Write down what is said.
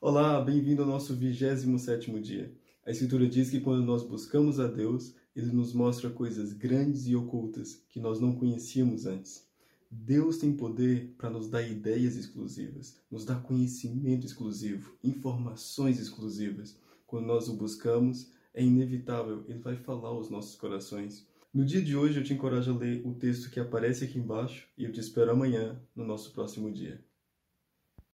Olá, bem-vindo ao nosso 27º dia. A Escritura diz que quando nós buscamos a Deus, Ele nos mostra coisas grandes e ocultas que nós não conhecíamos antes. Deus tem poder para nos dar ideias exclusivas, nos dar conhecimento exclusivo, informações exclusivas. Quando nós o buscamos, é inevitável, Ele vai falar aos nossos corações. No dia de hoje, eu te encorajo a ler o texto que aparece aqui embaixo e eu te espero amanhã no nosso próximo dia.